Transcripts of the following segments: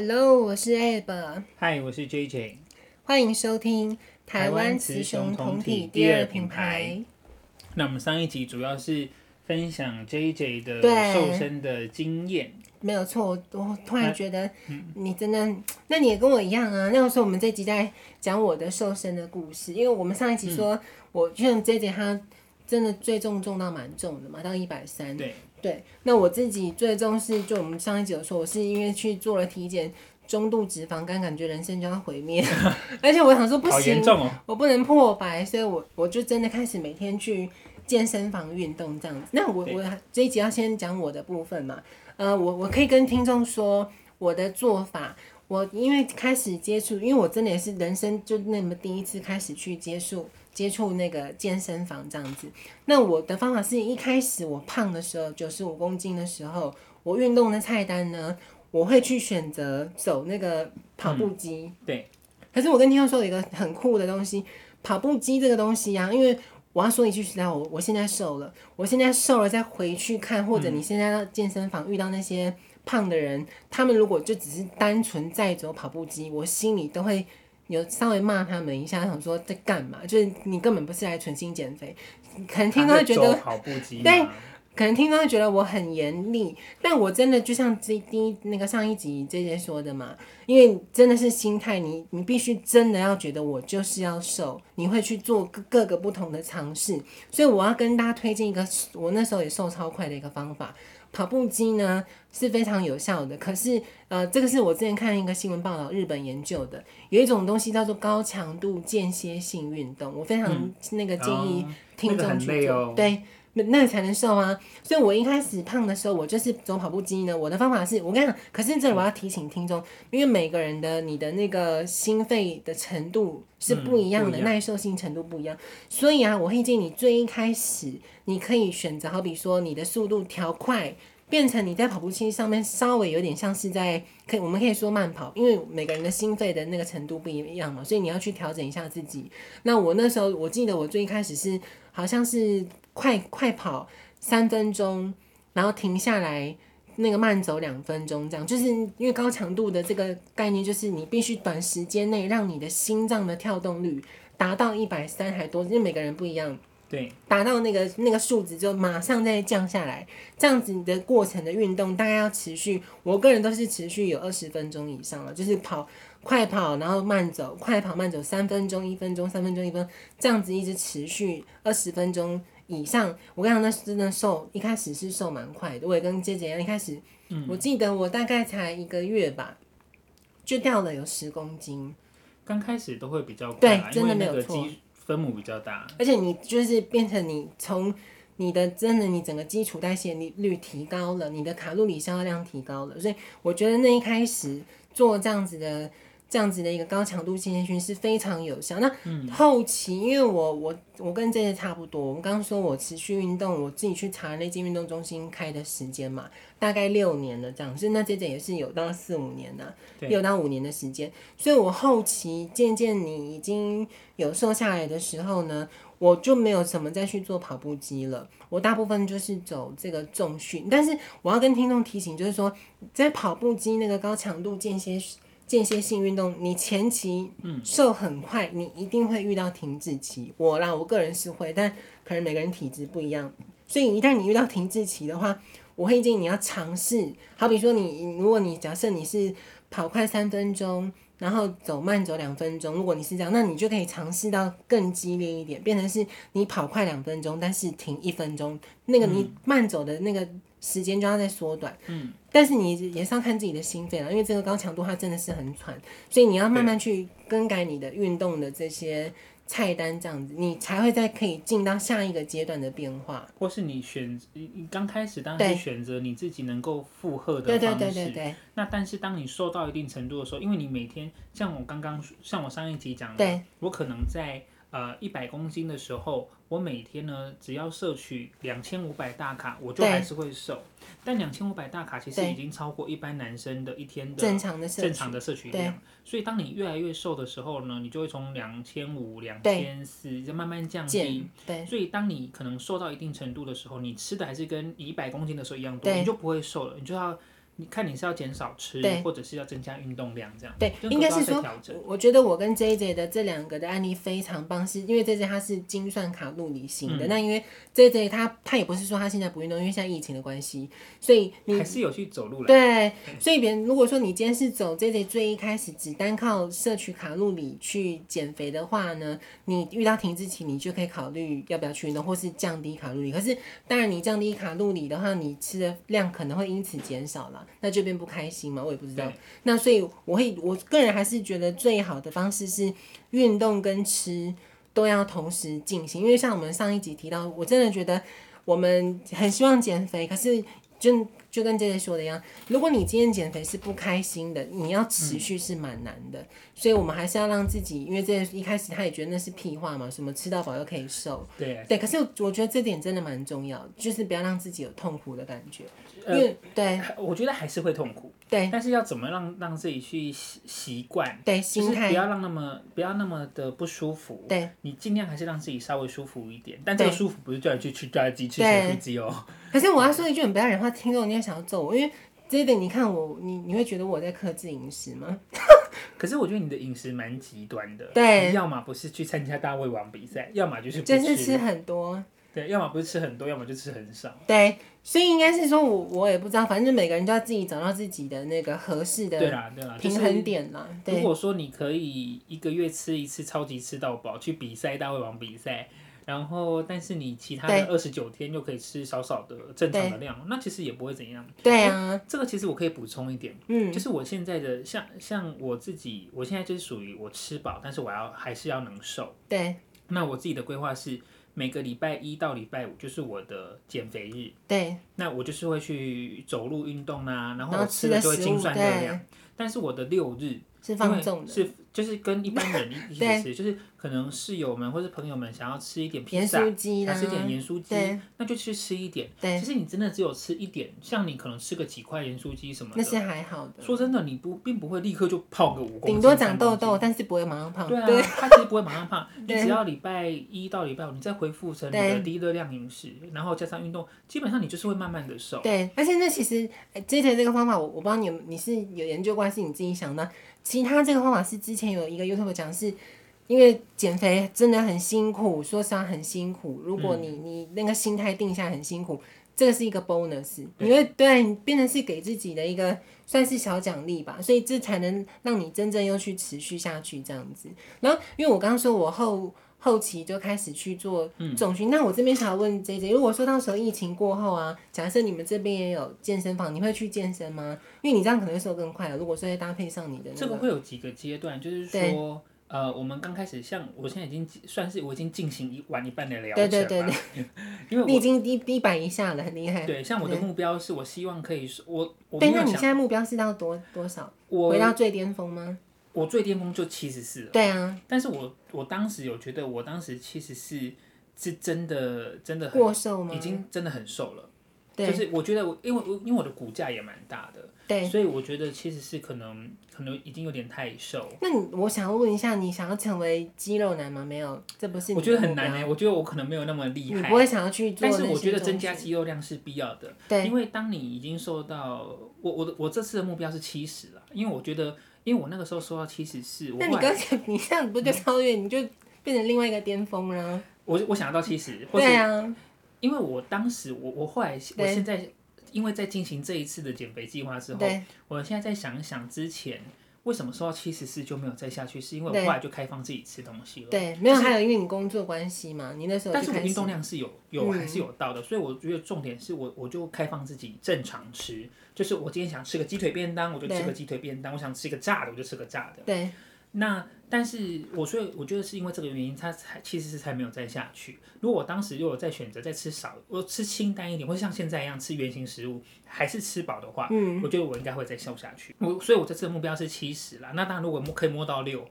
Hello，我是 Ab。Hi，我是 JJ。欢迎收听台湾雌雄同体第二品牌。那我们上一集主要是分享 JJ 的瘦身的经验。没有错，我突然觉得你真的，嗯、那你也跟我一样啊。那个时候我们这集在讲我的瘦身的故事，因为我们上一集说，嗯、我就像 JJ 他真的最重重到蛮重的嘛，到一百三。对。对，那我自己最重是，就我们上一集有说，我是因为去做了体检，中度脂肪肝，感觉人生就要毁灭，而且我想说不行，哦、我不能破百，所以我我就真的开始每天去健身房运动这样子。那我我这一集要先讲我的部分嘛，呃，我我可以跟听众说我的做法，我因为开始接触，因为我真的也是人生就那么第一次开始去接触。接触那个健身房这样子，那我的方法是一开始我胖的时候，九十五公斤的时候，我运动的菜单呢，我会去选择走那个跑步机。嗯，对。可是我跟天佑说有一个很酷的东西，跑步机这个东西啊，因为我要说一句实在，我我现在瘦了，我现在瘦了再回去看，或者你现在到健身房遇到那些胖的人，他们如果就只是单纯在走跑步机，我心里都会。有稍微骂他们一下，想说在干嘛？就是你根本不是来存心减肥，可能听众会觉得跑步机，对，可能听众会觉得我很严厉，但我真的就像第第那个上一集这些说的嘛，因为真的是心态，你你必须真的要觉得我就是要瘦，你会去做各各个不同的尝试，所以我要跟大家推荐一个我那时候也瘦超快的一个方法。跑步机呢是非常有效的，可是呃，这个是我之前看一个新闻报道，日本研究的，有一种东西叫做高强度间歇性运动，我非常那个建议听众去做，嗯哦、对，那个才能瘦啊。所以我一开始胖的时候，我就是走跑步机呢。我的方法是我跟你讲，可是这里我要提醒听众，因为每个人的你的那个心肺的程度是不一样的，嗯、耐受性程度不一样，所以啊，我会建议你最一开始。你可以选择，好比说你的速度调快，变成你在跑步机上面稍微有点像是在，可以我们可以说慢跑，因为每个人的心肺的那个程度不一样嘛，所以你要去调整一下自己。那我那时候我记得我最一开始是好像是快快跑三分钟，然后停下来那个慢走两分钟，这样就是因为高强度的这个概念，就是你必须短时间内让你的心脏的跳动率达到一百三还多，因为每个人不一样。对，达到那个那个数值就马上再降下来，这样子你的过程的运动大概要持续，我个人都是持续有二十分钟以上了，就是跑快跑，然后慢走，快跑慢走三分钟、一分钟、三分钟、一分，这样子一直持续二十分钟以上。我跟你讲，那真的瘦，一开始是瘦蛮快的。我也跟姐姐一样，一开始，嗯，我记得我大概才一个月吧，就掉了有十公斤。刚开始都会比较快，对，真的没有错。分母比较大，而且你就是变成你从你的真的你整个基础代谢率提高了，你的卡路里消耗量提高了，所以我觉得那一开始做这样子的。这样子的一个高强度间歇训是非常有效。那后期，因为我我我跟这些差不多，我们刚刚说我持续运动，我自己去查那间运动中心开的时间嘛，大概六年了这样，所以那这这也是有到四五年了，六到五年的时间。所以我后期渐渐你已经有瘦下来的时候呢，我就没有什么再去做跑步机了，我大部分就是走这个重训。但是我要跟听众提醒，就是说在跑步机那个高强度间歇。间歇性运动，你前期瘦很快，嗯，你一定会遇到停滞期。我啦，我个人是会，但可能每个人体质不一样，所以一旦你遇到停滞期的话，我会建议你要尝试。好比说你，你如果你假设你是跑快三分钟，然后走慢走两分钟，如果你是这样，那你就可以尝试到更激烈一点，变成是你跑快两分钟，但是停一分钟，那个你慢走的那个。时间就要再缩短，嗯，但是你也是要看自己的心肺了，因为这个高强度它真的是很喘，所以你要慢慢去更改你的运动的这些菜单，这样子你才会再可以进到下一个阶段的变化。或是你选你刚开始当然是选择你自己能够负荷的方式，对对对对对。那但是当你瘦到一定程度的时候，因为你每天像我刚刚像我上一集讲的，我可能在。呃，一百公斤的时候，我每天呢，只要摄取两千五百大卡，我就还是会瘦。但两千五百大卡其实已经超过一般男生的一天的正常的正常的摄取量。所以当你越来越瘦的时候呢，你就会从两千五、两千四就慢慢降低。对。所以当你可能瘦到一定程度的时候，你吃的还是跟一百公斤的时候一样多，你就不会瘦了。你就要你看你是要减少吃，或者是要增加运动量这样。对，应该是说，我觉得我跟 JJ 的这两个的案例非常棒，是因为 JJ 他是精算卡路里型的，嗯、那因为 JJ 他他也不是说他现在不运动，因为现在疫情的关系，所以你还是有去走路了。对，所以别人如果说你今天是走 JJ 最一开始只单靠摄取卡路里去减肥的话呢，你遇到停滞期，你就可以考虑要不要去运动，或是降低卡路里。可是当然你降低卡路里的话，你吃的量可能会因此减少了。那这边不开心嘛，我也不知道。那所以我会，我个人还是觉得最好的方式是运动跟吃都要同时进行。因为像我们上一集提到，我真的觉得我们很希望减肥，可是就就跟姐姐说的一样，如果你今天减肥是不开心的，你要持续是蛮难的。嗯、所以我们还是要让自己，因为这一开始他也觉得那是屁话嘛，什么吃到饱又可以瘦。对对，可是我觉得这点真的蛮重要，就是不要让自己有痛苦的感觉。因为对，我觉得还是会痛苦。对，但是要怎么让让自己去习习惯？对，心态不要让那么不要那么的不舒服。对，你尽量还是让自己稍微舒服一点。但这个舒服不是叫你去吃炸鸡吃咸酥鸡哦。可是我要说一句很不要脸话，听众你也想要揍我，因为这一点你看我，你你会觉得我在克制饮食吗？可是我觉得你的饮食蛮极端的。对，要么不是去参加大胃王比赛，要么就是就是吃很多。对，要么不是吃很多，要么就吃很少。对，所以应该是说我，我我也不知道，反正每个人都要自己找到自己的那个合适的，对啦，对啦，平衡点啦。如果说你可以一个月吃一次超级吃到饱，去比赛大胃王比赛，然后但是你其他的二十九天又可以吃少少的正常的量，那其实也不会怎样。对啊，这个其实我可以补充一点，嗯，就是我现在的像像我自己，我现在就是属于我吃饱，但是我要还是要能瘦。对，那我自己的规划是。每个礼拜一到礼拜五就是我的减肥日。对，那我就是会去走路运动啊，然后我吃的就会精算热量。但是我的六日是放纵的，是就是跟一般人一 起吃，就是。可能室友们或者朋友们想要吃一点披萨，还吃点盐酥鸡，那就去吃一点。对，其实你真的只有吃一点，像你可能吃个几块盐酥鸡什么的，那是还好的。说真的，你不并不会立刻就胖个五公斤，顶多长痘痘，但是不会马上胖。对啊，它其实不会马上胖。你只要礼拜一到礼拜五，你再恢复成你的低热量饮食，然后加上运动，基本上你就是会慢慢的瘦。对，而且那其实之前这个方法，我我不知道你你是有研究过还是你自己想的。其他这个方法是之前有一个 YouTube 讲是。因为减肥真的很辛苦，说实话很辛苦。如果你你那个心态定下很辛苦，嗯、这个是一个 bonus，因为对你变成是给自己的一个算是小奖励吧，所以这才能让你真正又去持续下去这样子。然后，因为我刚刚说我后后期就开始去做重训，嗯、那我这边想要问 JJ，如果说到时候疫情过后啊，假设你们这边也有健身房，你会去健身吗？因为你这样可能会瘦更快了。如果说再搭配上你的、那个，这个会有几个阶段，就是说。呃，我们刚开始，像我现在已经算是我已经进行一完一半的疗程了。对对对对，因为你已经一一百以下了，很厉害。对，像我的目标是我希望可以，我我对，那你现在目标是到多多少？我回到最巅峰吗？我最巅峰就七十四了。对啊，但是我我当时有觉得，我当时七十四是真的真的过瘦吗？已经真的很瘦了。对，就是我觉得我因为我因为我的骨架也蛮大的。对，所以我觉得其实是可能，可能已经有点太瘦。那你，我想要问一下，你想要成为肌肉男吗？没有，这不是。我觉得很难哎，我觉得我可能没有那么厉害。你不会想要去做，但是我觉得增加肌肉量是必要的。对，因为当你已经瘦到我我的我这次的目标是七十了，因为我觉得，因为我那个时候说到七十四，那你刚才 你这样不就超越，你就变成另外一个巅峰了？我我想要到七十，对啊，因为我当时我我后来我现在。因为在进行这一次的减肥计划之后，我现在在想一想之前为什么瘦到七十四就没有再下去，是因为我后来就开放自己吃东西了。对，没有，还有因为你工作关系嘛，你那时候但是我运动量是有有还是有到的，嗯、所以我觉得重点是我我就开放自己正常吃，就是我今天想吃个鸡腿便当，我就吃个鸡腿便当；我想吃个炸的，我就吃个炸的。对。那但是我所以我觉得是因为这个原因，他才其实是才没有再下去。如果我当时如果再选择再吃少，我吃清淡一点，或者像现在一样吃原型食物，还是吃饱的话，嗯，我觉得我应该会再瘦下去。我所以，我这次的目标是七十啦。那当然，如果摸可以摸到六，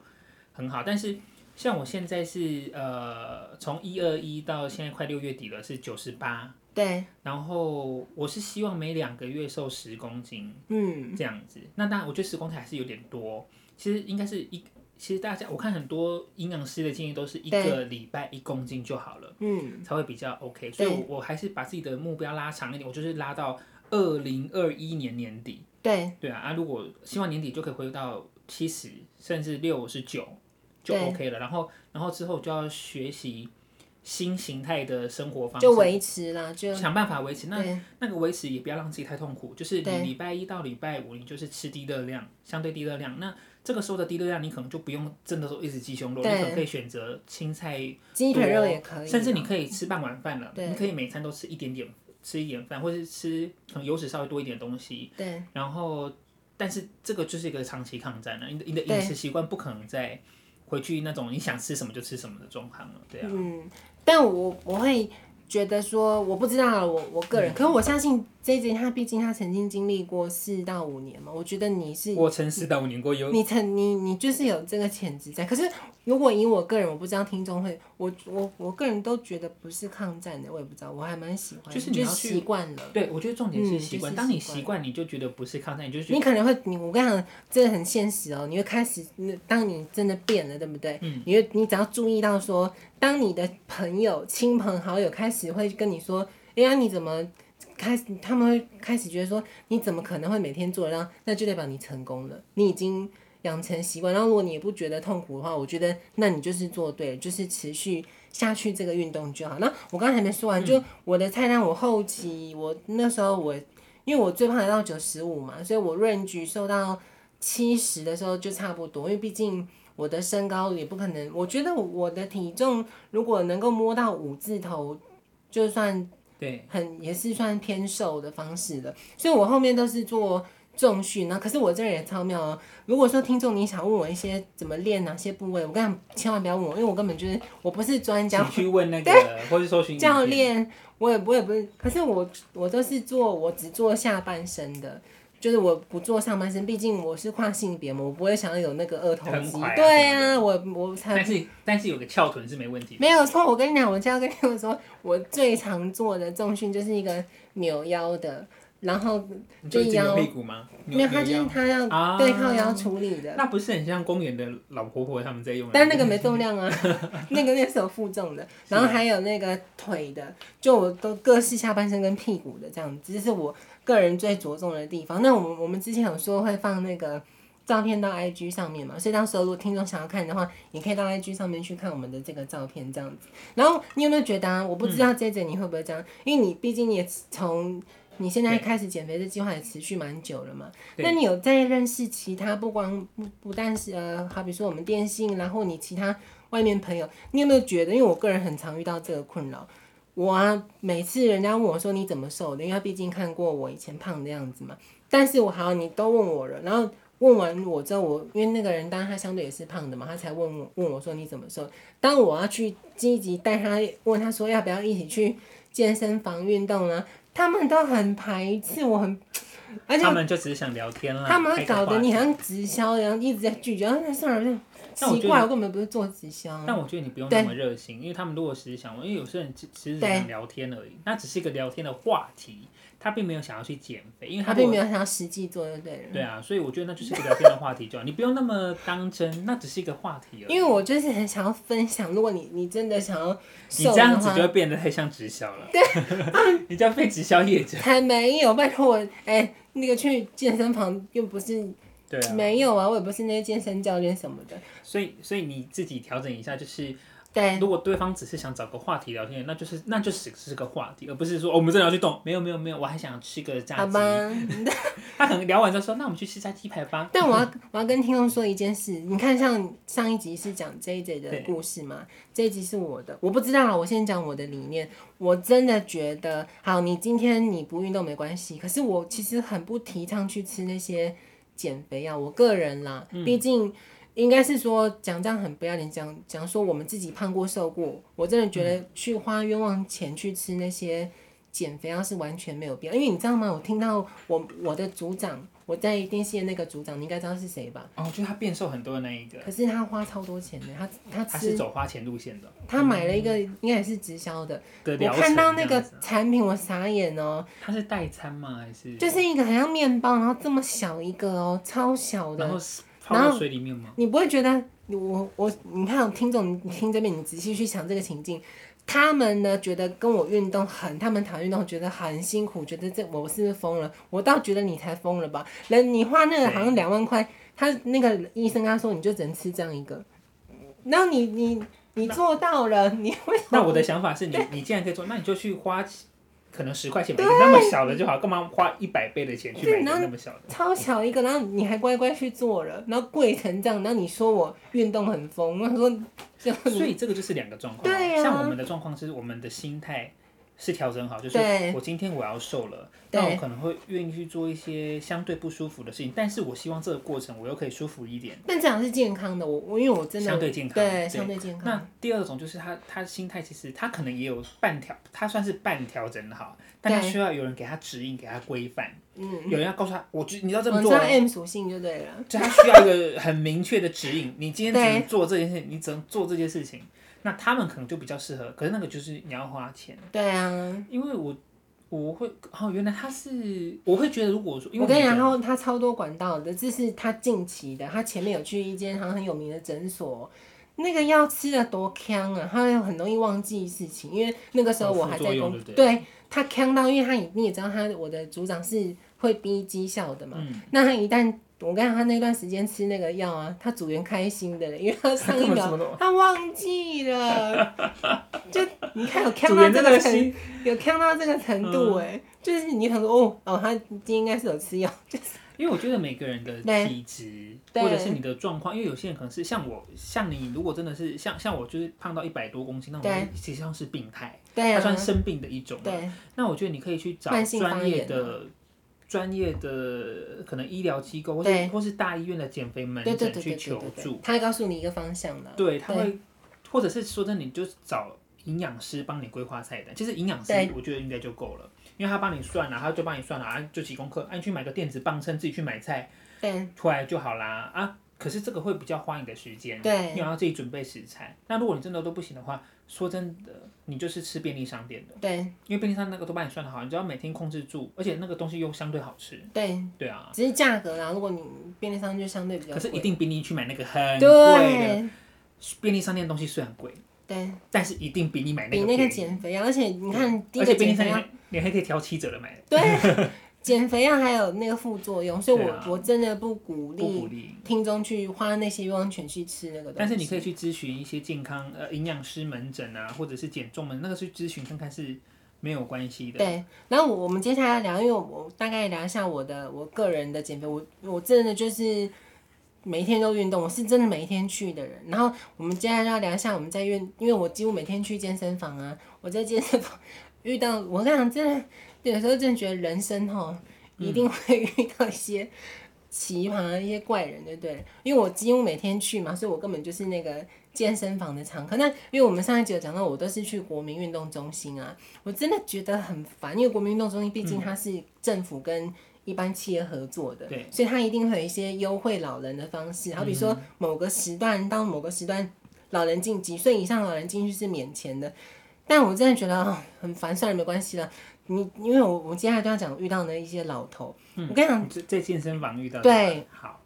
很好。但是像我现在是呃，从一二一到现在快六月底了，是九十八，对。然后我是希望每两个月瘦十公斤，嗯，这样子。那当然，我觉得十公斤还是有点多。其实应该是一。其实大家，我看很多营养师的建议都是一个礼拜一公斤就好了，嗯，才会比较 OK。所以，我我还是把自己的目标拉长一点，我就是拉到二零二一年年底，对对啊，啊，如果希望年底就可以回到七十，甚至六十九就 OK 了。然后，然后之后就要学习新形态的生活方式，就维持啦，就想办法维持。那那个维持也不要让自己太痛苦，就是你礼拜一到礼拜五，你就是吃低热量，相对低热量。那这个时候的低热量，你可能就不用真的说一直鸡胸肉，你可能可以选择青菜、鸡腿肉也可以，甚至你可以吃半碗饭了。你可以每餐都吃一点点。吃一点饭，或是吃可能油脂稍微多一点东西。对。然后，但是这个就是一个长期抗战了。你的你的饮食习惯不可能再回去那种你想吃什么就吃什么的状况了，对啊。嗯，但我我会觉得说，我不知道我我个人，嗯、可是我相信。JJ 他毕竟他曾经经历过四到五年嘛，我觉得你是我曾四到五年过有，你曾你你就是有这个潜质在。可是如果以我个人，我不知道听众会，我我我个人都觉得不是抗战的，我也不知道，我还蛮喜欢，就是你要习惯了。对，我觉得重点是习惯。嗯就是、当你习惯，你就觉得不是抗战，你就觉得你可能会，你我跟你讲，这个很现实哦，你会开始，当你真的变了，对不对？嗯。你会你只要注意到说，当你的朋友、亲朋好友开始会跟你说，哎呀，你怎么？开始他们会开始觉得说，你怎么可能会每天做？然后那就代表你成功了，你已经养成习惯。然后如果你也不觉得痛苦的话，我觉得那你就是做对了，就是持续下去这个运动就好。那我刚才还没说完，就我的菜单，我后期我那时候我因为我最胖来到九十五嘛，所以我 range 瘦到七十的时候就差不多，因为毕竟我的身高也不可能。我觉得我的体重如果能够摸到五字头，就算。对，很也是算偏瘦的方式的，所以我后面都是做重训呢。可是我这人也超妙哦。如果说听众你想问我一些怎么练哪些部位，我跟你讲千万不要问我，因为我根本就是我不是专家。你去问那个，或是搜寻教练，我也我也不是。可是我我都是做，我只做下半身的。就是我不做上半身，毕竟我是跨性别嘛，我不会想要有那个二头肌。啊对啊，我我才。但是但是有个翘臀是没问题。没有错，我跟你讲，我就要跟你们说，我最常做的重训就是一个扭腰的，然后就腰。屁股吗？没有，他就是他要对靠腰处理的。那不是很像公园的老婆婆他们在用的？但那个没重量啊，那个那是有负重的。然后还有那个腿的，就我都各式下半身跟屁股的这样子，这是我。个人最着重的地方，那我们我们之前有说会放那个照片到 IG 上面嘛，所以到时候如果听众想要看的话，你可以到 IG 上面去看我们的这个照片这样子。然后你有没有觉得啊？我不知道 JJ 你会不会这样，嗯、因为你毕竟你也从你现在开始减肥的计划也持续蛮久了嘛。那你有在认识其他不光不不但是呃，好比说我们电信，然后你其他外面朋友，你有没有觉得？因为我个人很常遇到这个困扰。我啊，每次人家问我说你怎么瘦的，因为他毕竟看过我以前胖的样子嘛。但是我好，你都问我了，然后问完我之后，我因为那个人当然他相对也是胖的嘛，他才问我问我说你怎么瘦。当我要去积极带他问他说要不要一起去健身房运动呢，他们都很排斥，我很，而 且他们就只是想聊天啦。他们搞得你好像直销一样，一直在拒绝，然后算了。奇怪，我根本不是做直销。但我觉得你不用那么热心，因为他们如果实想问，因为有些人只是想聊天而已，那只是一个聊天的话题，他并没有想要去减肥，因为他并没有想要实际做，对对？对啊，所以我觉得那就是一个聊天的话题就好，你不用那么当真，那只是一个话题而已。因为我就是很想要分享，如果你你真的想要，你这样子就会变得太像直销了。对，你这样被直销业者。还没有，拜托我，哎、欸，那个去健身房又不是。对啊，没有啊，我也不是那些健身教练什么的。所以，所以你自己调整一下，就是，对，如果对方只是想找个话题聊天，那就是，那就是是个话题，而不是说、哦、我们真的要去动。没有，没有，没有，我还想吃个炸鸡。好吧。他可能聊完之后说，那我们去吃炸鸡排吧。但我要，我要跟听众说一件事，你看，像上一集是讲 JJ 的故事嘛，这一集是我的，我不知道，我先讲我的理念。我真的觉得，好，你今天你不运动没关系，可是我其实很不提倡去吃那些。减肥药，我个人啦，毕竟应该是说讲这样很不要脸，讲讲说我们自己胖过瘦过，我真的觉得去花冤枉钱去吃那些减肥药是完全没有必要。因为你知道吗？我听到我我的组长，我在电信的那个组长，你应该知道是谁吧？哦，就是他变瘦很多的那一个。可是他花超多钱的，他他吃他是走花钱路线的。他买了一个应该也是直销的，我看到那个产品我傻眼哦。他是代餐吗？还是？就是一个很像面包，然后这么小一个哦，超小的。然后泡在水里面吗？你不会觉得我我你看听众，你听这边，你仔细去想这个情境，他们呢觉得跟我运动很，他们谈运动觉得很辛苦，觉得这我是不是疯了？我倒觉得你才疯了吧？人你花那个好像两万块，他那个医生跟他说你就只能吃这样一个，然后你你你做到了，你为什么。那我的想法是你你既然可以做，那你就去花。可能十块钱买一个那么小的就好，干嘛花一百倍的钱去买一个那么小的？超小一个，然后你还乖乖去做了，然后贵成这样，然后你说我运动很疯，我说，所以这个就是两个状况。对啊，像我们的状况是我们的心态。是调整好，就是我今天我要瘦了，那我可能会愿意去做一些相对不舒服的事情，但是我希望这个过程我又可以舒服一点。但这样是健康的，我我因为我真的相对健康，对相对健康。那第二种就是他他心态其实他可能也有半调，他算是半调整好，但他需要有人给他指引，给他规范。嗯，有人要告诉他，我就你要这么做。我知道 M 属性就对了，就他需要一个很明确的指引，你今天只能做这件事，你只能做这件事情。那他们可能就比较适合，可是那个就是你要花钱。对啊，因为我我会哦，原来他是我会觉得，如果说因为我跟你讲，然后他超多管道的，这是他近期的，他前面有去一间好像很有名的诊所，那个药吃的多呛啊，他很容易忘记事情，因为那个时候我还在工，对，对他呛到，因为他你也知道他我的组长是会逼绩效的嘛，嗯、那他一旦。我跟你讲，他那段时间吃那个药啊，他组员开心的，因为他上 一秒他忘记了，就你看有看到这个程，有看到这个程度哎、嗯，就是你想说哦哦，他今天应该是有吃药，就是 因为我觉得每个人的体质或者是你的状况，因为有些人可能是像我，像你，如果真的是像像我，就是胖到一百多公斤那种，实际上是病态，对，它算生病的一种，对，那我觉得你可以去找专业的。专业的可能医疗机构，或者或是大医院的减肥门诊去求助，他会告诉你一个方向的。对，他会，或者是说真的，你就找营养师帮你规划菜单。其实营养师我觉得应该就够了，因为他帮你算了，他就帮你算了啊，就几公克，啊，你去买个电子磅秤，自己去买菜，对，出来就好啦啊。可是这个会比较花你的时间，对，因为要自己准备食材。那如果你真的都不行的话，说真的。你就是吃便利商店的，对，因为便利商店那个都帮你算的好，你只要每天控制住，而且那个东西又相对好吃，对，对啊，只是价格啦。如果你便利商店就相对比较贵，可是一定比你去买那个很贵的便利商店的东西虽然贵，对，但是一定比你买那个比那个减肥药，而且你看，而且便利商店你还可以挑七折的买，对。减肥药还有那个副作用，所以我、啊、我真的不鼓励听众去花那些冤枉钱去吃那个东西。但是你可以去咨询一些健康呃营养师门诊啊，或者是减重门那个去咨询看看是没有关系的。对，然后我我们接下来聊，因为我，大概聊一下我的我个人的减肥，我我真的就是每一天都运动，我是真的每一天去的人。然后我们接下来要聊一下我们在运，因为我几乎每天去健身房啊，我在健身房 遇到我跟你讲真的。有时候真的觉得人生哈，一定会遇到一些奇葩、一些怪人，对不对？因为我几乎每天去嘛，所以我根本就是那个健身房的常客。那因为我们上一集有讲到，我都是去国民运动中心啊，我真的觉得很烦，因为国民运动中心毕竟它是政府跟一般企业合作的，对，所以它一定会有一些优惠老人的方式，好比说某个时段到某个时段，老人进几岁以上老人进去是免钱的。但我真的觉得很烦，算了，没关系了。你因为我我接下来都要讲遇到的一些老头，嗯、我跟你讲，在健身房遇到的对，好，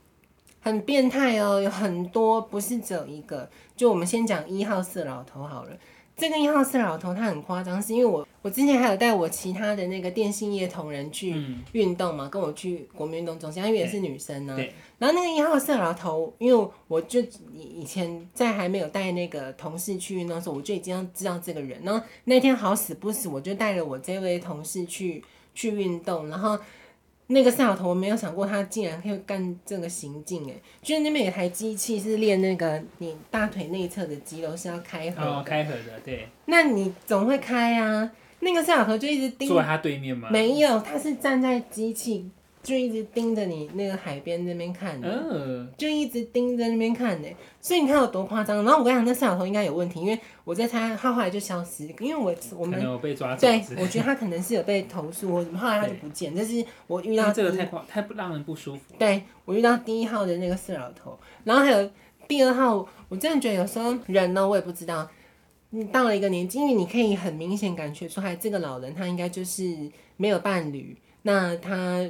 很变态哦，有很多不是只有一个。就我们先讲一号色老头好了。这个一号色老头他很夸张，是因为我我之前还有带我其他的那个电信业同仁去运动嘛，嗯、跟我去国民运动中心，因为也是女生呢、啊。然后那个一号色老头，因为我就以前在还没有带那个同事去运动的时候，我就已经知道这个人。然后那天好死不死，我就带了我这位同事去去运动，然后。那个摄像头，我没有想过他竟然可以干这个行径哎！就是那边有台机器是练那个你大腿内侧的肌肉是要开合，哦，开合的，对。那你总会开啊？那个摄像头就一直盯。坐在他对面吗？没有，他是站在机器。就一直盯着你那个海边那边看，嗯，就一直盯着那边看呢，所以你看有多夸张。然后我跟你讲，那摄像头应该有问题，因为我在猜他后来就消失，因为我我们有被抓走，对，我觉得他可能是有被投诉或什么，后来他就不见。但是我遇到这个太夸太不让人不舒服。对，我遇到第一号的那个色老头，然后还有第二号，我真的觉得有时候人呢，我也不知道，你到了一个年纪，因为你可以很明显感觉出来，这个老人他应该就是没有伴侣。那他，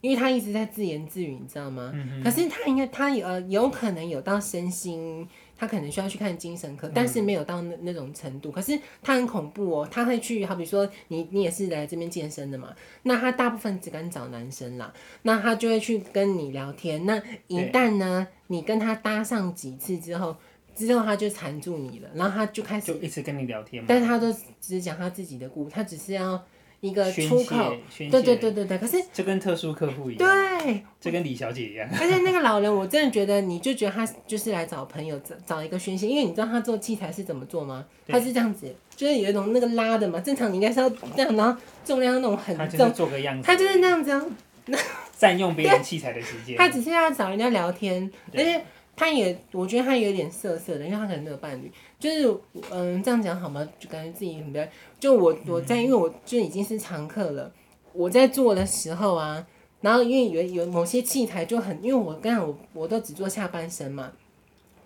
因为他一直在自言自语，你知道吗？嗯、可是他应该，他有有可能有到身心，他可能需要去看精神科，但是没有到那那种程度。可是他很恐怖哦，他会去，好比说你你也是来这边健身的嘛，那他大部分只敢找男生啦，那他就会去跟你聊天。那一旦呢，你跟他搭上几次之后，之后他就缠住你了，然后他就开始就一直跟你聊天嘛，但是他都只讲他自己的故事，他只是要。一个出口，对对对对对，可是就跟特殊客户一样，对，就跟李小姐一样。而且那个老人，我真的觉得，你就觉得他就是来找朋友，找找一个宣泄，因为你知道他做器材是怎么做吗？他是这样子，就是有一种那个拉的嘛，正常你应该是要这样，然后重量那种很重，做个样子，他就是那样子，占用别人器材的时间。他只是要找人家聊天，而且他也，我觉得他有点色色的，因为他可能没有伴侣。就是嗯，这样讲好吗？就感觉自己很不要。就我我在，因为我就已经是常客了。我在做的时候啊，然后因为有有某些器材就很，因为我刚才我我都只做下半身嘛。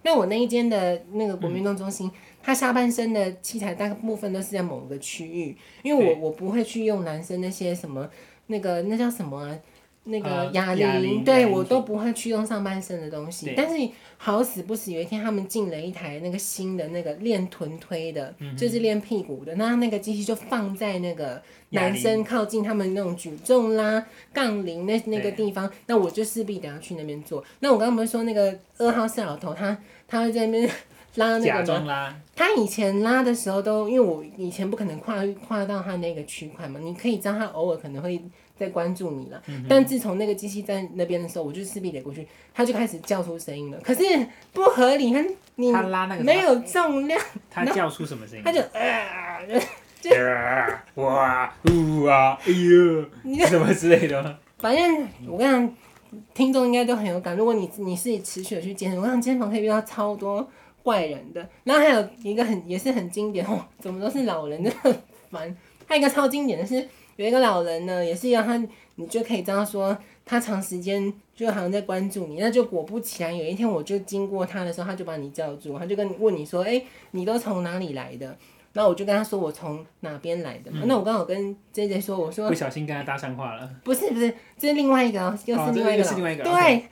那我那一间的那个国民运动中心，嗯、它下半身的器材大部分都是在某个区域，因为我我不会去用男生那些什么那个那叫什么啊？那个哑铃，对我都不会去用上半身的东西。但是好死不死，有一天他们进了一台那个新的那个练臀推的，嗯、就是练屁股的。那那个机器就放在那个男生靠近他们那种举重啦、杠铃那那个地方。那我就势必得要去那边做。那我刚刚不是说那个二号色老头，他他会在那边拉那个吗？他以前拉的时候都，因为我以前不可能跨跨到他那个区块嘛。你可以知道他偶尔可能会。在关注你了，嗯、但自从那个机器在那边的时候，我就势必得过去，他就开始叫出声音了。可是不合理，他你他拉那个没有重量，他叫出什么声音？他就啊，就哇呜啊，哎呦，什么之类的。反正我跟你讲，听众应该都很有感。如果你你是持续的去健身，我想健身房可以遇到超多怪人的。然后还有一个很也是很经典哦，怎么都是老人，真的很烦。还有一个超经典的是。有一个老人呢，也是要他，你就可以知道说，他长时间就好像在关注你，那就果不其然，有一天我就经过他的时候，他就把你叫住，他就跟问你说，哎、欸，你都从哪里来的？然后我就跟他说，我从哪边来的。嗯、那我刚好跟 J J 说，我说不小心跟他搭上话了。不是不是，这是另外一个，又是另外一个，哦、另外一个对。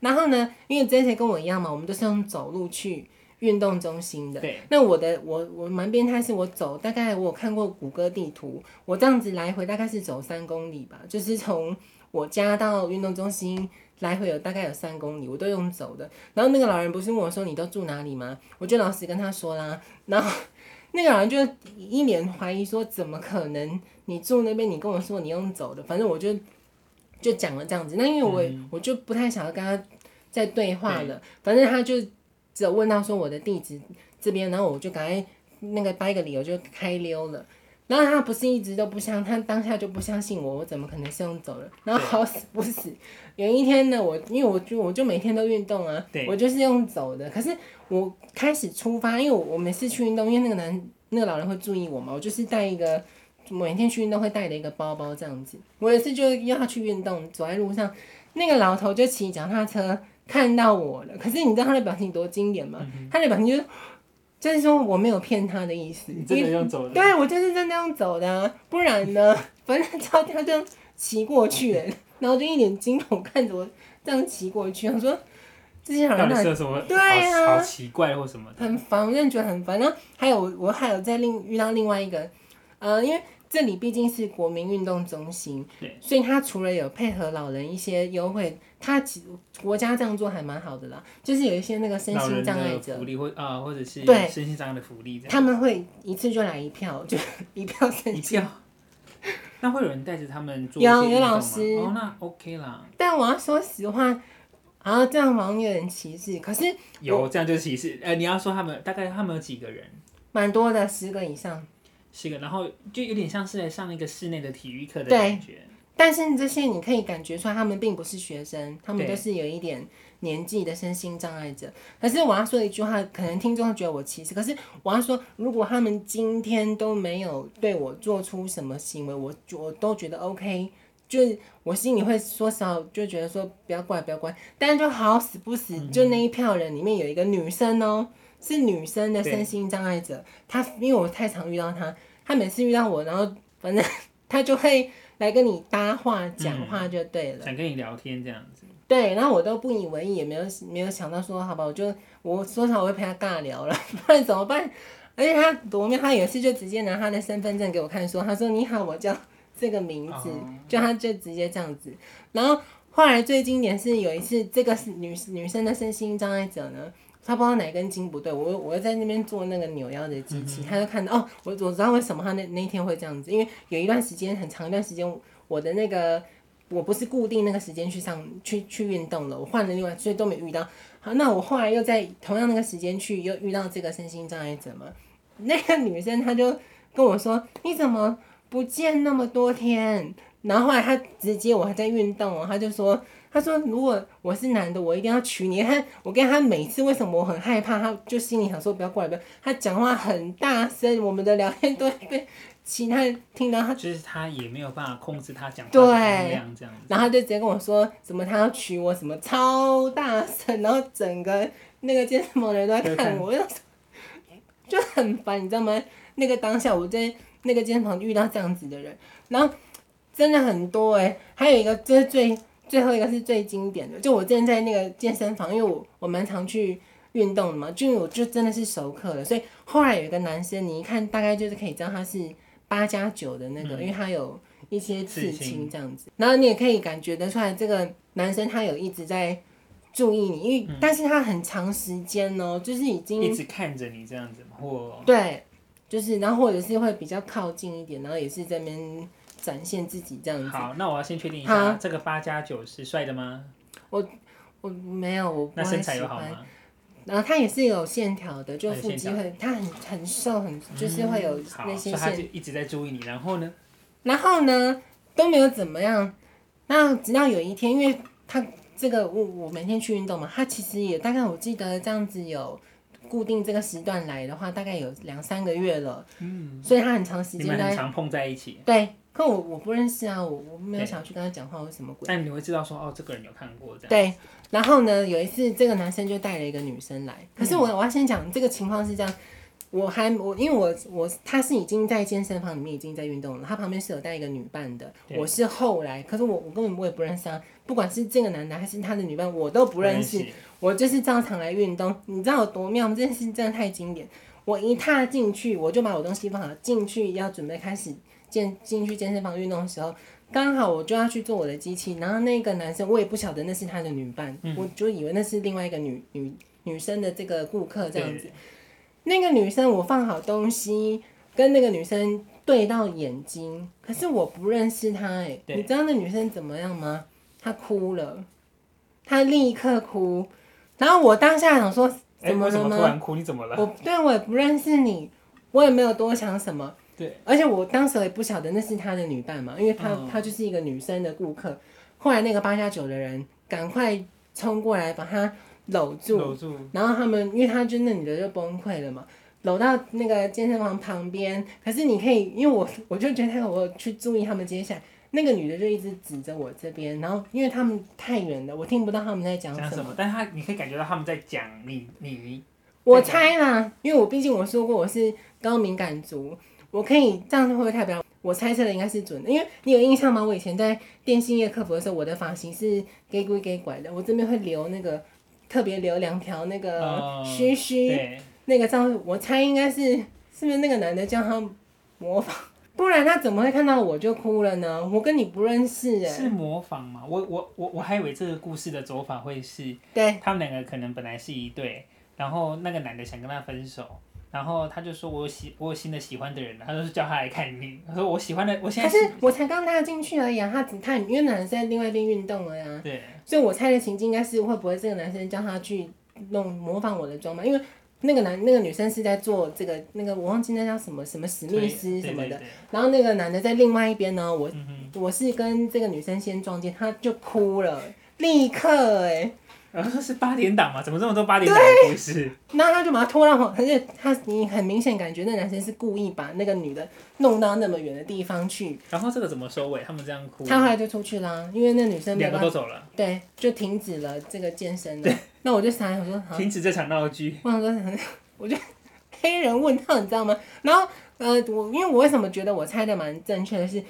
然后呢，因为 J J 跟我一样嘛，我们都是用走路去。运动中心的，对那我的我我蛮变态，是我走大概我有看过谷歌地图，我这样子来回大概是走三公里吧，就是从我家到运动中心来回有大概有三公里，我都用走的。然后那个老人不是问我说，你都住哪里吗？我就老实跟他说啦，然后 那个老人就一脸怀疑说，怎么可能？你住那边，你跟我说你用走的，反正我就就讲了这样子。那因为我、嗯、我就不太想要跟他再对话了，反正他就。只有问到说我的地址这边，然后我就赶快那个掰个理由就开溜了。然后他不是一直都不相，他当下就不相信我，我怎么可能是用走了？然后好死不死，有一天呢，我因为我就我就每天都运动啊，我就是用走的。可是我开始出发，因为我我每次去运动，因为那个男那个老人会注意我嘛，我就是带一个每天去运动会带的一个包包这样子。我有一次就要去运动，走在路上，那个老头就骑脚踏车。看到我了，可是你知道他的表情多经典吗？嗯、他的表情就是，就是说我没有骗他的意思。你真的用走的？对，我就是真的用走的、啊，不然呢？反正他他就骑过去了，然后就一脸惊恐看着我这样骑过去。我说这些人到底什么？对啊，好奇怪或什么的。很烦，我真的觉得很烦。然后还有我还有在另遇到另外一个，呃，因为。这里毕竟是国民运动中心，对所以他除了有配合老人一些优惠，他其国家这样做还蛮好的啦。就是有一些那个身心障碍者福利或啊、呃，或者是对身心障碍的福利，他们会一次就来一票，就一票身心。一票。那会有人带着他们做？有有老师哦，那 OK 啦。但我要说实话，啊，这样好像有点歧视。可是有这样就是歧视。呃，你要说他们大概他们有几个人？蛮多的，十个以上。是个，然后就有点像是在上一个室内的体育课的感觉。但是这些你可以感觉出来，他们并不是学生，他们都是有一点年纪的身心障碍者。可是我要说一句话，可能听众会觉得我歧视。可是我要说，如果他们今天都没有对我做出什么行为，我我都觉得 OK。就是我心里会说少，就觉得说不要怪，不要怪。但是就好死不死，就那一票人里面有一个女生哦。是女生的身心障碍者，她因为我太常遇到她，她每次遇到我，然后反正她就会来跟你搭话讲话就对了，想跟你聊天这样子。对，然后我都不以为意，也没有没有想到说，好吧，我就我说实话，我会陪她尬聊了，不然怎么办？而且她多面，她有一次就直接拿她的身份证给我看，说，她说你好，我叫这个名字，就他就直接这样子。然后后来最经典是有一次，这个是女女生的身心障碍者呢，他不知道哪根筋不对，我我又在那边做那个扭腰的机器，他就看到哦，我我知道为什么他那那天会这样子，因为有一段时间很长一段时间，我的那个。我不是固定那个时间去上去去运动了，我换了另外，所以都没遇到。好，那我后来又在同样那个时间去，又遇到这个身心障碍者嘛。那个女生她就跟我说：“你怎么不见那么多天？”然后后来他直接我还在运动哦，她就说：“他说如果我是男的，我一定要娶你。”他我跟他每次为什么我很害怕，他就心里想说不要过来，不要。他讲话很大声，我们的聊天都会被。其他人听到他，就是他也没有办法控制他讲话对的音量这样子，然后他就直接跟我说，什么他要娶我，什么超大声，然后整个那个健身房的人都在看我，看就很烦，你知道吗？那个当下我在那个健身房遇到这样子的人，然后真的很多哎、欸，还有一个就是最最后一个是最经典的，就我之前在那个健身房，因为我我蛮常去。运动的嘛，就我就真的是熟客了，所以后来有一个男生，你一看大概就是可以知道他是八加九的那个，嗯、因为他有一些刺青这样子，然后你也可以感觉得出来，这个男生他有一直在注意你，因为、嗯、但是他很长时间哦、喔，就是已经一直看着你这样子嘛，或对，就是然后或者是会比较靠近一点，然后也是在那边展现自己这样子。好，那我要先确定一下，这个八加九是帅的吗？我我没有，我那身材有好吗？然后他也是有线条的，就腹肌会，他很很瘦，很就是会有那些线。嗯、他就一直在注意你，然后呢？然后呢都没有怎么样。那直到有一天，因为他这个我我每天去运动嘛，他其实也大概我记得这样子有固定这个时段来的话，大概有两三个月了。嗯。所以他很长时间在。你们很常碰在一起。对，可我我不认识啊，我我没有想要去跟他讲话或什么鬼。但你会知道说哦，这个人有看过这样。对。然后呢，有一次这个男生就带了一个女生来，可是我我要先讲这个情况是这样，我还我因为我我他是已经在健身房里面已经在运动了，他旁边是有带一个女伴的，我是后来，可是我我根本我也不认识啊，不管是这个男的还是他的女伴，我都不认识，我就是照常来运动，你知道有多妙吗？这件事真的太经典，我一踏进去我就把我东西放好，进去要准备开始健进去健身房运动的时候。刚好我就要去做我的机器，然后那个男生我也不晓得那是他的女伴，嗯、我就以为那是另外一个女女女生的这个顾客这样子。那个女生我放好东西，跟那个女生对到眼睛，可是我不认识她哎、欸，你知道那女生怎么样吗？她哭了，她立刻哭，然后我当下想说怎么了吗？欸、为什么突然哭？你怎么了？我对我也不认识你，我也没有多想什么。对，而且我当时也不晓得那是他的女伴嘛，因为他他就是一个女生的顾客。后来那个八加九的人赶快冲过来把他搂住，搂住，然后他们因为他就那女的就崩溃了嘛，搂到那个健身房旁边。可是你可以，因为我我就觉得我去注意他们接下来，那个女的就一直指着我这边，然后因为他们太远了，我听不到他们在讲什么，什么，但是他你可以感觉到他们在讲你你你。我猜啦，因为我毕竟我说过我是高敏感族。我可以这样会不会太不要？我猜测的应该是准的，因为你有印象吗？我以前在电信业客服的时候，我的发型是给归给拐的，我这边会留那个特别留两条那个须须，哦、那个照，我猜应该是是不是那个男的叫他模仿，不然他怎么会看到我就哭了呢？我跟你不认识哎，是模仿吗？我我我我还以为这个故事的走法会是，对，他们两个可能本来是一对，然后那个男的想跟他分手。然后他就说：“我喜我有新的喜欢的人了。”他说：“叫他来看你。”他说：“我喜欢的，我现在是……”可是我才刚踏进去而已啊！他只他因为男生在另外一边运动了呀。对。所以我猜的情境应该是会不会这个男生叫他去弄模仿我的妆嘛？因为那个男那个女生是在做这个那个我忘记那叫什么什么史密斯什么的。然后那个男的在另外一边呢，我、嗯、我是跟这个女生先撞见，他就哭了，立刻哎、欸。然后说是八点档嘛？怎么这么多八点档的故事？那他就把他拖到后，而且他你很明显感觉那男生是故意把那个女的弄到那么远的地方去。然后这个怎么收尾？他们这样哭？他后来就出去啦，因为那女生两个都走了。对，就停止了这个健身了。对，那我就想，我说停止这场闹剧。我想说，我就黑人问号，你知道吗？然后呃，我因为我为什么觉得我猜的蛮正确的是，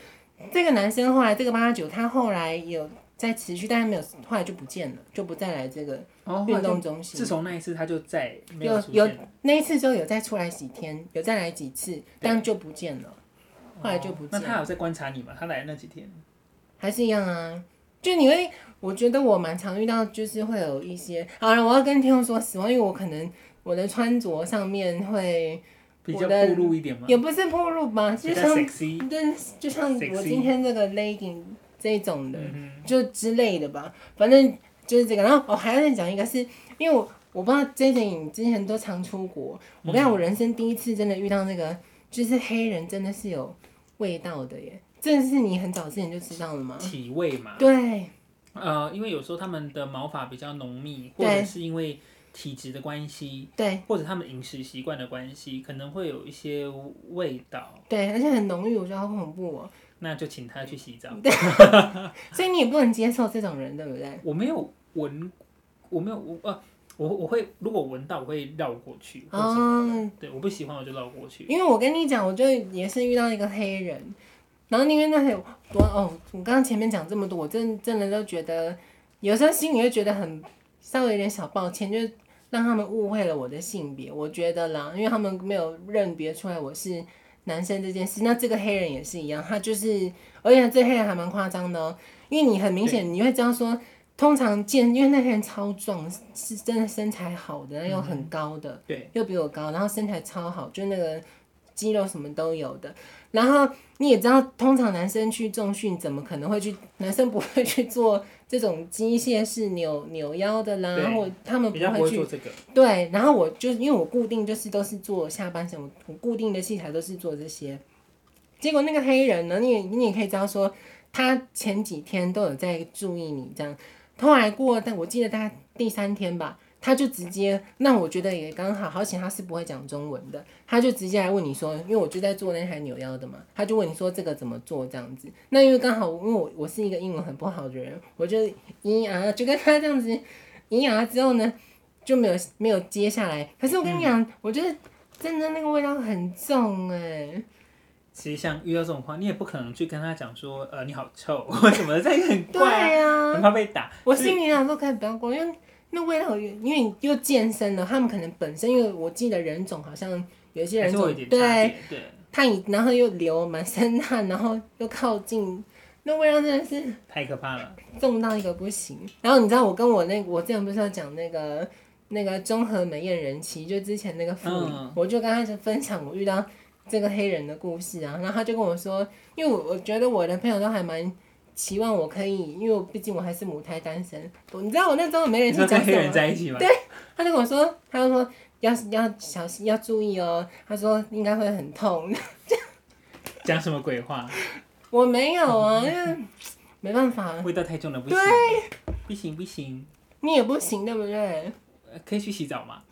这个男生后来这个八九，他后来有。在持续，但是没有，后来就不见了，就不再来这个运动中心。自从那一次，他就再没有有，有那一次之后有再出来几天，有再来几次，但就不见了，后来就不见了。哦。那他有在观察你吗？他来那几天还是一样啊？就你会，我觉得我蛮常遇到，就是会有一些。好了，我要跟听众说实话，因为我可能我的穿着上面会比较暴露一点吗？也不是暴露吧，就像对，就像我今天这个 legging。这种的，就之类的吧，反正就是这个。然后我还要再讲一个是，是因为我我不知道 JJ 你之前都常出国，我跟你讲，我人生第一次真的遇到那个，就是黑人真的是有味道的耶。这是你很早之前就知道了吗？体味嘛。对。呃，因为有时候他们的毛发比较浓密，或者是因为体质的关系，对，或者他们饮食习惯的关系，可能会有一些味道。对，而且很浓郁，我觉得好恐怖哦。那就请他去洗澡。对，所以你也不能接受这种人，对不对？我没有闻，我没有我呃，我我会如果闻到我会绕过去。哦。对，我不喜欢我就绕过去。因为我跟你讲，我就也是遇到一个黑人，然后因为那有多哦，我刚刚前面讲这么多，我真真的都觉得有时候心里会觉得很稍微有点小抱歉，就是让他们误会了我的性别。我觉得啦，因为他们没有认别出来我是。男生这件事，那这个黑人也是一样，他就是，而且这黑人还蛮夸张的哦，因为你很明显你会知道说，通常见，因为那黑人超壮，是真的身材好的，又很高的，嗯、对，又比我高，然后身材超好，就那个肌肉什么都有的，然后你也知道，通常男生去重训怎么可能会去，男生不会去做。这种机械式扭扭腰的啦，然后他们不会去做这个。对，然后我就因为我固定就是都是做下半身，我我固定的器材都是做这些。结果那个黑人呢，你也你也可以知道说，他前几天都有在注意你这样，后来过，但我记得大概第三天吧。他就直接，那我觉得也刚好，而且他是不会讲中文的，他就直接来问你说，因为我就在做那台扭腰的嘛，他就问你说这个怎么做这样子，那因为刚好因为我我是一个英文很不好的人，我就咿呀就跟他这样子咿呀之后呢就没有没有接下来，可是我跟你讲，嗯、我觉得真的那个味道很重哎、欸。其实像遇到这种话，你也不可能去跟他讲说，呃你好臭 或什么的，这也很怪啊，很怕被打。我心里想说可以不要过，因为。那味道，因为你又健身了，他们可能本身，因为我记得人种好像有些人种对，对，他然后又流满身汗，然后又靠近，那味道真的是太可怕了，重到一个不行。然后你知道我跟我那个，我之前不是要讲那个那个综合美艳人妻，就之前那个妇女，嗯、我就刚开始分享我遇到这个黑人的故事啊，然后他就跟我说，因为我我觉得我的朋友都还蛮。希望我可以，因为毕竟我还是母胎单身。你知道我那时候没人去讲什么？跟黑人在一起吗？对，他就跟我说，他就说要要小心要注意哦。他说应该会很痛。讲什么鬼话？我没有啊，因为没办法。味道太重了，不行。对，不行不行。你也不行，对不对？可以去洗澡吗？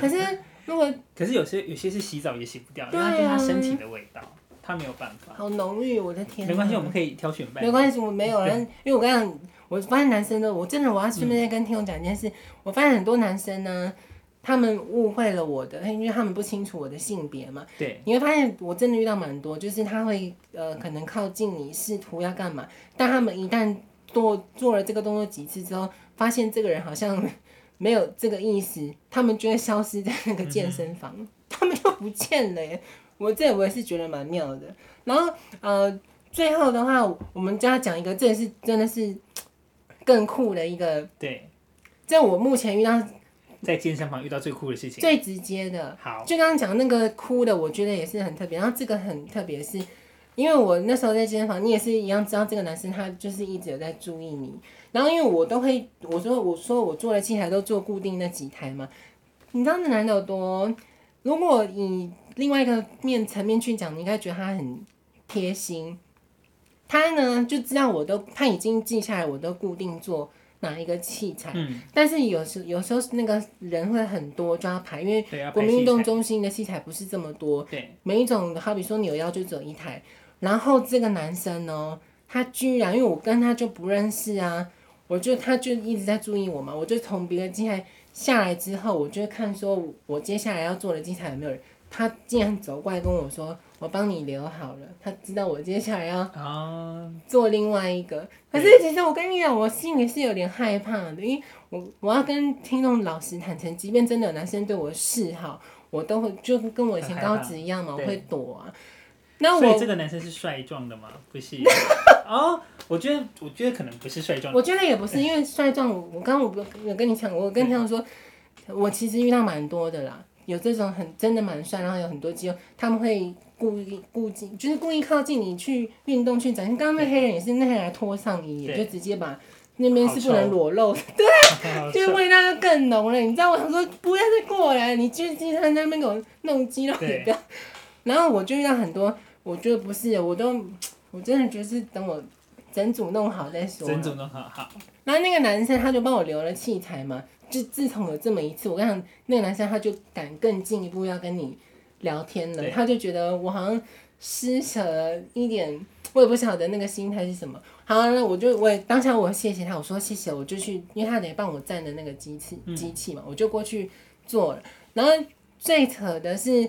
可是如果 可是有些有些是洗澡也洗不掉，因为它是他身体的味道。他没有办法，好浓郁，我的天！没关系，我们可以挑选伴。没关系，我没有人，因为我刚刚，我发现男生的，我真的我要顺便再跟听众讲一件事，嗯、我发现很多男生呢，他们误会了我的，因为他们不清楚我的性别嘛。对。你会发现我真的遇到蛮多，就是他会呃可能靠近你，试图要干嘛，但他们一旦做做了这个动作几次之后，发现这个人好像没有这个意思，他们就会消失在那个健身房，嗯、他们就不见了耶。我这我也是觉得蛮妙的，然后呃，最后的话，我们就要讲一个，这也是真的是更酷的一个。对。这我目前遇到在健身房遇到最酷的事情。最直接的。好。就刚刚讲那个哭的，我觉得也是很特别。然后这个很特别是，因为我那时候在健身房，你也是一样知道这个男生他就是一直有在注意你。然后因为我都会，我说我说我做的器材都做固定那几台嘛，你知道那男的有多？如果你另外一个面层面去讲，你应该觉得他很贴心。他呢就知道我都他已经记下来，我都固定做哪一个器材。嗯。但是有时有时候那个人会很多，就要排，因为国民运动中心的器材不是这么多。对。每一种好比说扭腰就只有一台，然后这个男生呢，他居然因为我跟他就不认识啊，我就他就一直在注意我嘛，我就从别的器材下来之后，我就看说我接下来要做的器材有没有人。他竟然走过来跟我说：“我帮你留好了。他知道我接下来要做另外一个，可是其实我跟你讲，我心里是有点害怕的，因为我我要跟听众老实坦诚，即便真的有男生对我示好，我都会就跟我以前高职一样嘛，我会躲啊。那我所以这个男生是帅壮的吗？不是。哦，我觉得我觉得可能不是帅壮。我觉得也不是，因为帅壮，我刚刚我有跟你讲，我跟听众说，我其实遇到蛮多的啦。有这种很真的蛮帅，然后有很多肌肉，他们会故意故意就是故意靠近你去运动去展现。刚刚那黑人也是那黑人还脱上衣，就直接把那边是不能裸露的，对，就味道就更浓了。你知道我想说不要再过来，你去经常在那边给我弄肌肉，你不要。然后我就遇到很多，我觉得不是，我都我真的觉得是等我整组弄好再说。整组弄好好。然后那个男生他就帮我留了器材嘛。就自从有这么一次，我跟你讲，那个男生他就敢更进一步要跟你聊天了，他就觉得我好像施舍了一点，我也不晓得那个心态是什么。好，那我就我也当下我谢谢他，我说谢谢，我就去，因为他得帮我站的那个机器机器嘛，我就过去做了。然后最扯的是，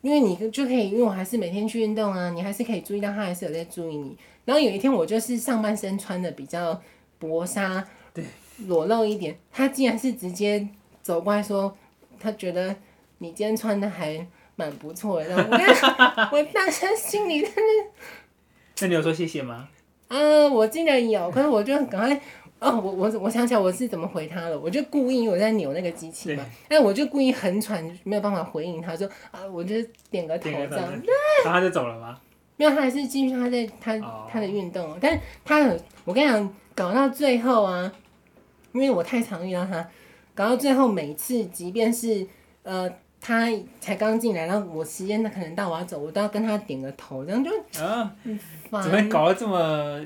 因为你就可以，因为我还是每天去运动啊，你还是可以注意到他还是有在注意你。然后有一天我就是上半身穿的比较薄纱，对。裸露一点，他竟然是直接走过来说，他觉得你今天穿的还蛮不错的。我 我当时心里真的。那你有说谢谢吗？啊，我竟然有，可是我就赶快，哦，我我我想起来我是怎么回他了，我就故意我在扭那个机器嘛，但我就故意很喘，没有办法回应他说啊，我就点个头这样，然后他就走了吗？没有，他还是继续他在他、oh. 他的运动，但是他很，我跟你讲，搞到最后啊。因为我太常遇到他，搞到最后每次，即便是呃他才刚进来，然后我时间他可能到我要走，我都要跟他点个头，这样就啊，怎么搞得这么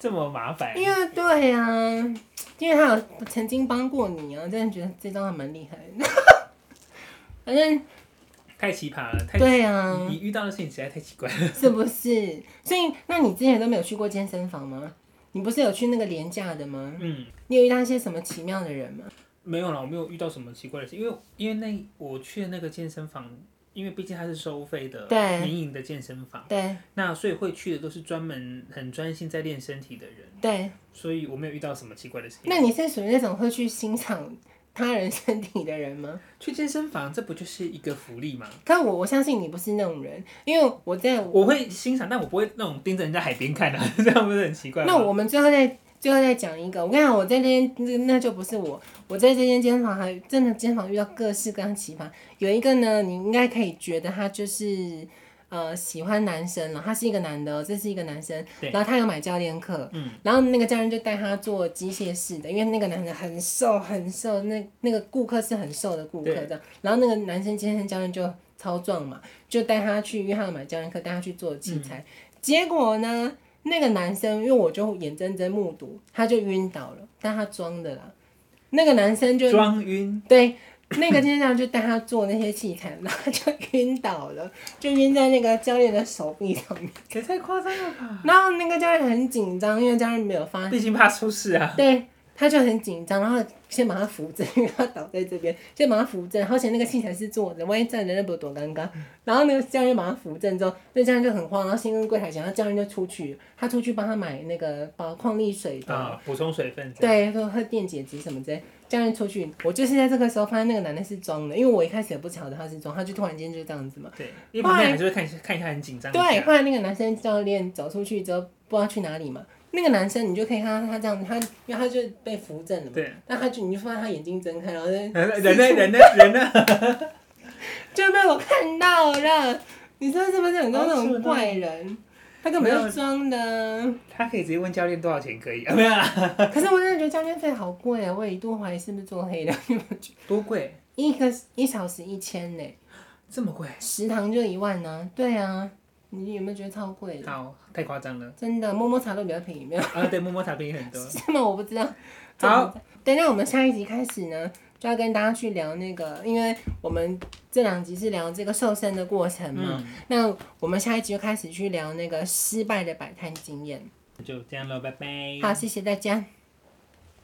这么麻烦？因为对呀、啊，因为他有曾经帮过你啊，真的觉得这招还蛮厉害的。反正太奇葩了，太对啊，你遇到的事情实在太奇怪了，是不是？所以那你之前都没有去过健身房吗？你不是有去那个廉价的吗？嗯，你有遇到一些什么奇妙的人吗？没有啦，我没有遇到什么奇怪的事，因为因为那我去的那个健身房，因为毕竟它是收费的，对，民营的健身房，对，那所以会去的都是专门很专心在练身体的人，对，所以我没有遇到什么奇怪的事情。那你是属于那种会去欣赏他人身体的人吗？去健身房，这不就是一个福利吗？可我我相信你不是那种人，因为我在我，我会欣赏，但我不会那种盯着人家海边看的，这样不是很奇怪吗？那我们最后再最后再讲一个，我跟你讲，我在这间那那就不是我，我在这间健身房还真的健身房遇到各式各样奇葩，有一个呢，你应该可以觉得他就是。呃，喜欢男生了，他是一个男的，这是一个男生，然后他有买教练课，嗯，然后那个教练就带他做机械式的，因为那个男的很瘦很瘦，那那个顾客是很瘦的顾客这样，然后那个男生健身教练就超壮嘛，就带他去，因为他有买教练课，带他去做器材，嗯，结果呢，那个男生因为我就眼睁睁目睹，他就晕倒了，但他装的啦，那个男生就装晕，对。那个天上就带他做那些器材，然后就晕倒了，就晕在那个教练的手臂上面。也太夸张了吧！然后那个教练很紧张，因为教练没有发现，毕竟怕出事啊。对，他就很紧张，然后先把他扶正，因为他倒在这边，先把他扶正。而且那个器材是坐着，万一站着那不多尴尬。然后那个教练把他扶正之后，那教练就很慌，然后先跟柜台讲，他教练就出去，他出去帮他买那个宝矿力水的，啊，补充水分。对，说喝电解质什么之类。教练出去，我就是在这个时候发现那个男的是装的，因为我一开始也不晓得他是装，他就突然间就这样子嘛。对，因为旁边人就会看看一下很紧张。对，后来那个男生教练走出去之后，不知道去哪里嘛。那个男生你就可以看到他这样子，他因为他就被扶正了嘛。对。那他就你就发现他眼睛睁开，然后在。人呢？人呢？人呢？就被我看到了，你说是不是很多那种怪人？他根本就装的。他可以直接问教练多少钱可以？没有啦。可是我真的觉得教练费好贵啊！我一度怀疑是不是做黑的。多贵？一个一小时一千呢？这么贵？食堂就一万呢？对啊，你有没有觉得超贵？好，太夸张了。真的，摸摸茶都比较便宜，没有？啊，对，摸摸茶便宜很多。是吗？我不知道。好，等下我们下一集开始呢。就要跟大家去聊那个，因为我们这两集是聊这个瘦身的过程嘛，嗯、那我们下一集就开始去聊那个失败的摆摊经验。就这样喽，拜拜。好，谢谢大家。